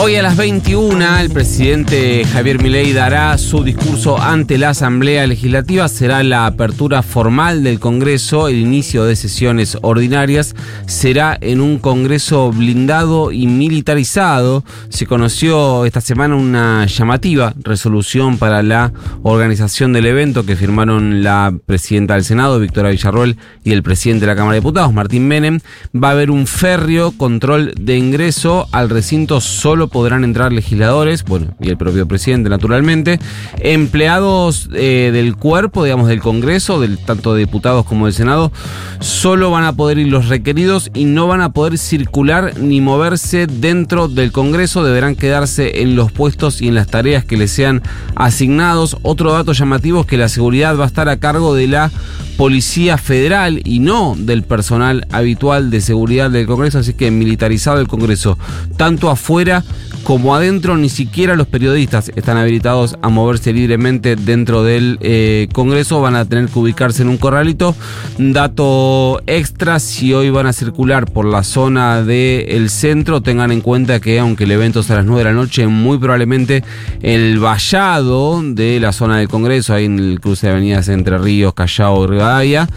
Hoy a las 21 el presidente Javier Milei dará su discurso ante la Asamblea Legislativa. Será la apertura formal del Congreso, el inicio de sesiones ordinarias. Será en un Congreso blindado y militarizado. Se conoció esta semana una llamativa resolución para la organización del evento que firmaron la presidenta del Senado, Victoria Villarroel, y el presidente de la Cámara de Diputados, Martín Menem. Va a haber un férreo control de ingreso al recinto solo podrán entrar legisladores, bueno, y el propio presidente naturalmente, empleados eh, del cuerpo, digamos, del Congreso, del, tanto de diputados como del Senado, solo van a poder ir los requeridos y no van a poder circular ni moverse dentro del Congreso, deberán quedarse en los puestos y en las tareas que les sean asignados. Otro dato llamativo es que la seguridad va a estar a cargo de la Policía Federal y no del personal habitual de seguridad del Congreso, así que militarizado el Congreso, tanto afuera como adentro, ni siquiera los periodistas están habilitados a moverse libremente dentro del eh, Congreso, van a tener que ubicarse en un corralito. Dato extra, si hoy van a circular por la zona del centro, tengan en cuenta que aunque el evento es a las 9 de la noche, muy probablemente el vallado de la zona del Congreso, ahí en el cruce de avenidas entre Ríos, Callao y Rivadavia,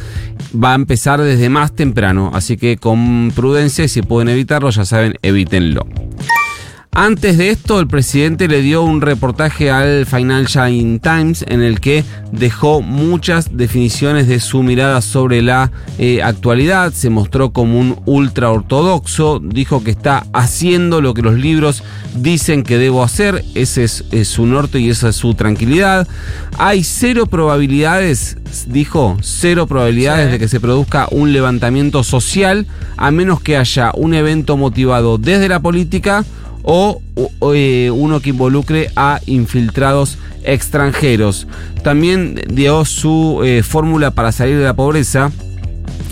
va a empezar desde más temprano, así que con prudencia si pueden evitarlo, ya saben, evítenlo. Antes de esto, el presidente le dio un reportaje al Financial Times en el que dejó muchas definiciones de su mirada sobre la eh, actualidad. Se mostró como un ultra ortodoxo, dijo que está haciendo lo que los libros dicen que debo hacer. Ese es, es su norte y esa es su tranquilidad. Hay cero probabilidades, dijo, cero probabilidades Sí. de que se produzca un levantamiento social a menos que haya un evento motivado desde la política o, eh, uno que involucre a infiltrados extranjeros. También dio su eh, fórmula para salir de la pobreza.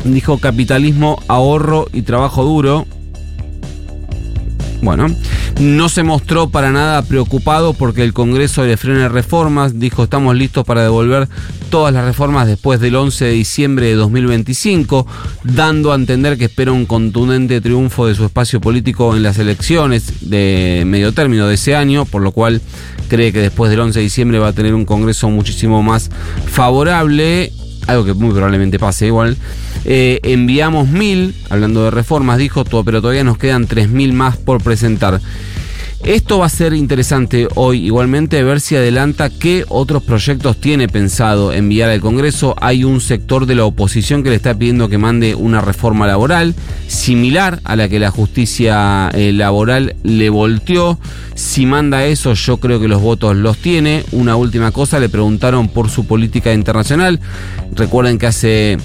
Dijo capitalismo, ahorro y trabajo duro. Bueno, no se mostró para nada preocupado porque el Congreso le frene reformas. Dijo, estamos listos para devolver todas las reformas después del 11 de diciembre de 2025, dando a entender que espera un contundente triunfo de su espacio político en las elecciones de medio término de ese año, por lo cual cree que después del 11 de diciembre va a tener un Congreso muchísimo más favorable algo que muy probablemente pase igual. Eh, enviamos mil, hablando de reformas, dijo, to- pero todavía nos quedan tres mil más por presentar. Esto va a ser interesante hoy igualmente ver si adelanta qué otros proyectos tiene pensado enviar al Congreso. Hay un sector de la oposición que le está pidiendo que mande una reforma laboral similar a la que la justicia eh, laboral le volteó. Si manda eso, yo creo que los votos los tiene. Una última cosa, le preguntaron por su política internacional. Recuerden que hace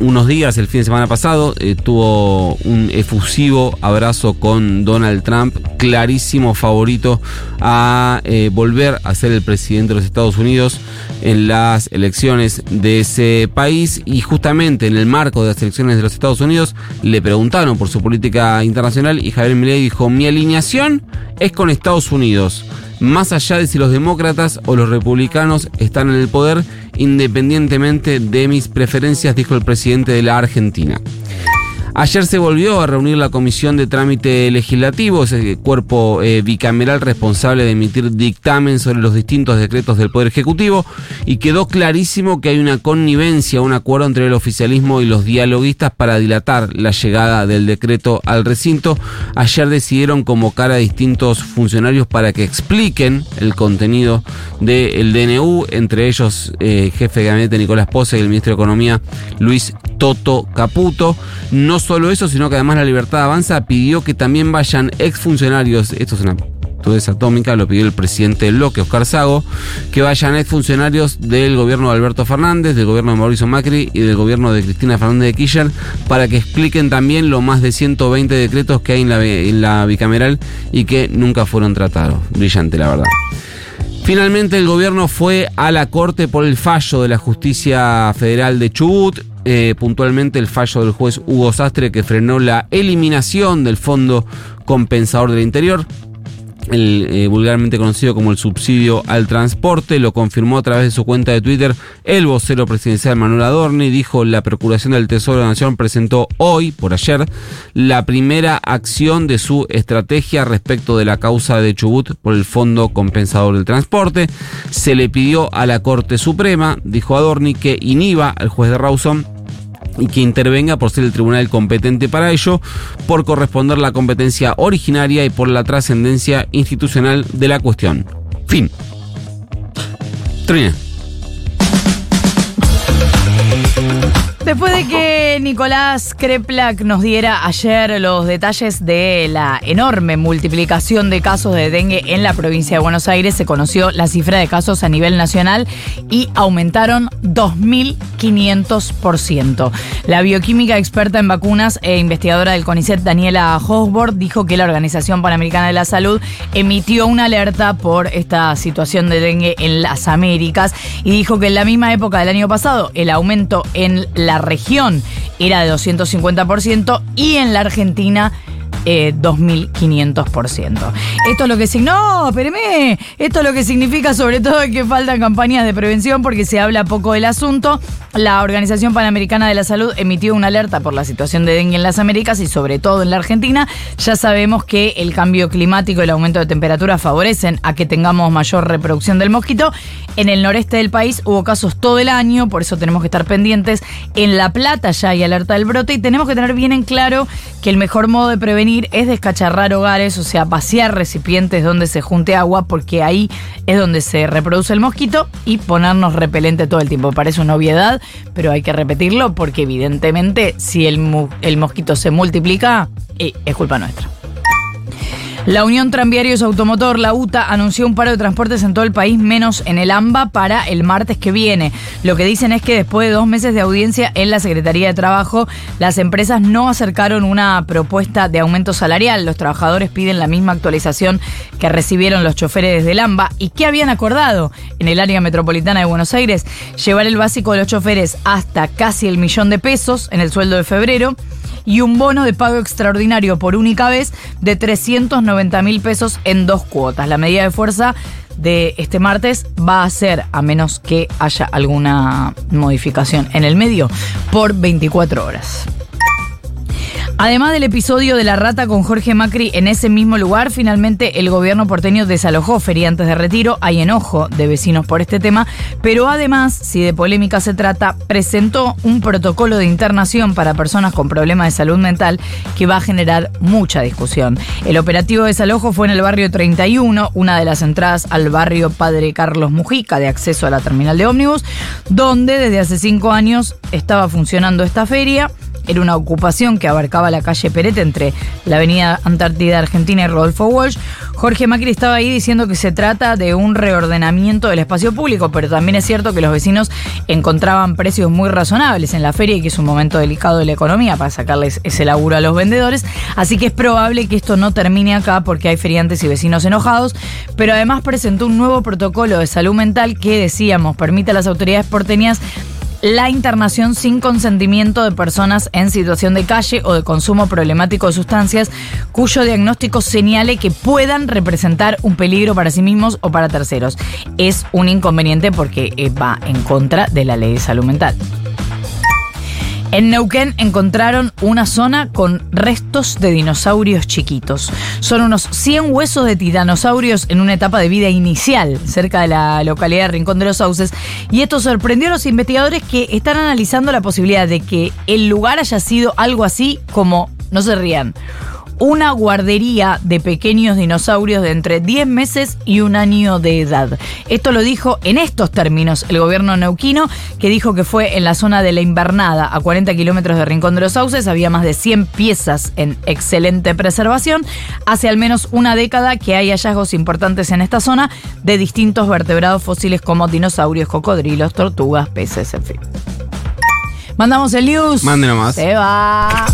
unos días, el fin de semana pasado, eh, tuvo un efusivo abrazo con Donald Trump, clarísimo favorito a eh, volver a ser el presidente de los Estados Unidos en las elecciones de ese país. Y justamente en el marco de las elecciones de los Estados Unidos le preguntaron por su política internacional y Javier Milei dijo mi alineación es con Estados Unidos. Más allá de si los demócratas o los republicanos están en el poder, independientemente de mis preferencias, dijo el presidente de la Argentina. Ayer se volvió a reunir la Comisión de Trámite Legislativo, ese cuerpo eh, bicameral responsable de emitir dictamen sobre los distintos decretos del Poder Ejecutivo, y quedó clarísimo que hay una connivencia, un acuerdo entre el oficialismo y los dialoguistas para dilatar la llegada del decreto al recinto. Ayer decidieron convocar a distintos funcionarios para que expliquen el contenido del DNU, entre ellos eh, jefe de gabinete Nicolás Pose y el ministro de Economía Luis Toto Caputo. No solo eso, sino que además la Libertad Avanza pidió que también vayan exfuncionarios, esto es una atómica, lo pidió el presidente del bloque, Oscar Sago, que vayan exfuncionarios del gobierno de Alberto Fernández, del gobierno de Mauricio Macri y del gobierno de Cristina Fernández de Kirchner, para que expliquen también los más de 120 decretos que hay en la, en la bicameral y que nunca fueron tratados. Brillante, la verdad. Finalmente el gobierno fue a la corte por el fallo de la justicia federal de Chubut. Eh, puntualmente el fallo del juez Hugo Sastre que frenó la eliminación del fondo compensador del interior el eh, vulgarmente conocido como el subsidio al transporte, lo confirmó a través de su cuenta de Twitter el vocero presidencial Manuel Adorni, dijo la Procuración del Tesoro de la Nación presentó hoy, por ayer, la primera acción de su estrategia respecto de la causa de Chubut por el Fondo Compensador del Transporte. Se le pidió a la Corte Suprema, dijo Adorni, que inhiba al juez de Rawson y que intervenga por ser el tribunal competente para ello, por corresponder la competencia originaria y por la trascendencia institucional de la cuestión. Fin. Después de que Nicolás Kreplak nos diera ayer los detalles de la enorme multiplicación de casos de dengue en la provincia de Buenos Aires, se conoció la cifra de casos a nivel nacional y aumentaron 2.500%. La bioquímica experta en vacunas e investigadora del CONICET, Daniela Hosbord, dijo que la Organización Panamericana de la Salud emitió una alerta por esta situación de dengue en las Américas y dijo que en la misma época del año pasado el aumento en la región era de 250% y en la Argentina eh, 2.500%. Esto es lo que significa, no, espéreme, esto es lo que significa sobre todo que faltan campañas de prevención porque se habla poco del asunto. La Organización Panamericana de la Salud emitió una alerta por la situación de dengue en las Américas y sobre todo en la Argentina. Ya sabemos que el cambio climático y el aumento de temperatura favorecen a que tengamos mayor reproducción del mosquito. En el noreste del país hubo casos todo el año, por eso tenemos que estar pendientes. En La Plata ya hay alerta del brote y tenemos que tener bien en claro que el mejor modo de prevenir es descacharrar hogares, o sea, vaciar recipientes donde se junte agua, porque ahí es donde se reproduce el mosquito y ponernos repelente todo el tiempo. Parece una obviedad, pero hay que repetirlo porque evidentemente si el, el mosquito se multiplica, eh, es culpa nuestra. La Unión Tranviarios Automotor, la UTA, anunció un paro de transportes en todo el país, menos en el AMBA, para el martes que viene. Lo que dicen es que después de dos meses de audiencia en la Secretaría de Trabajo, las empresas no acercaron una propuesta de aumento salarial. Los trabajadores piden la misma actualización que recibieron los choferes desde el AMBA. ¿Y qué habían acordado en el área metropolitana de Buenos Aires? Llevar el básico de los choferes hasta casi el millón de pesos en el sueldo de febrero y un bono de pago extraordinario por única vez de 390 mil pesos en dos cuotas. La medida de fuerza de este martes va a ser, a menos que haya alguna modificación en el medio, por 24 horas. Además del episodio de la rata con Jorge Macri en ese mismo lugar, finalmente el gobierno porteño desalojó feriantes de retiro. Hay enojo de vecinos por este tema, pero además, si de polémica se trata, presentó un protocolo de internación para personas con problemas de salud mental que va a generar mucha discusión. El operativo de desalojo fue en el barrio 31, una de las entradas al barrio Padre Carlos Mujica de acceso a la terminal de ómnibus, donde desde hace cinco años estaba funcionando esta feria. Era una ocupación que abarcaba la calle Perete entre la avenida Antártida Argentina y Rodolfo Walsh. Jorge Macri estaba ahí diciendo que se trata de un reordenamiento del espacio público, pero también es cierto que los vecinos encontraban precios muy razonables en la feria y que es un momento delicado de la economía para sacarles ese laburo a los vendedores. Así que es probable que esto no termine acá porque hay feriantes y vecinos enojados, pero además presentó un nuevo protocolo de salud mental que, decíamos, permite a las autoridades porteñas la internación sin consentimiento de personas en situación de calle o de consumo problemático de sustancias cuyo diagnóstico señale que puedan representar un peligro para sí mismos o para terceros. Es un inconveniente porque eh, va en contra de la ley de salud mental. En Neuquén encontraron una zona con restos de dinosaurios chiquitos. Son unos 100 huesos de titanosaurios en una etapa de vida inicial cerca de la localidad de Rincón de los Sauces. Y esto sorprendió a los investigadores que están analizando la posibilidad de que el lugar haya sido algo así como, no se rían, una guardería de pequeños dinosaurios de entre 10 meses y un año de edad. Esto lo dijo en estos términos el gobierno neuquino, que dijo que fue en la zona de la invernada, a 40 kilómetros de Rincón de los Sauces, había más de 100 piezas en excelente preservación. Hace al menos una década que hay hallazgos importantes en esta zona de distintos vertebrados fósiles como dinosaurios, cocodrilos, tortugas, peces, en fin. Mandamos el news. Mándenos más. Se va.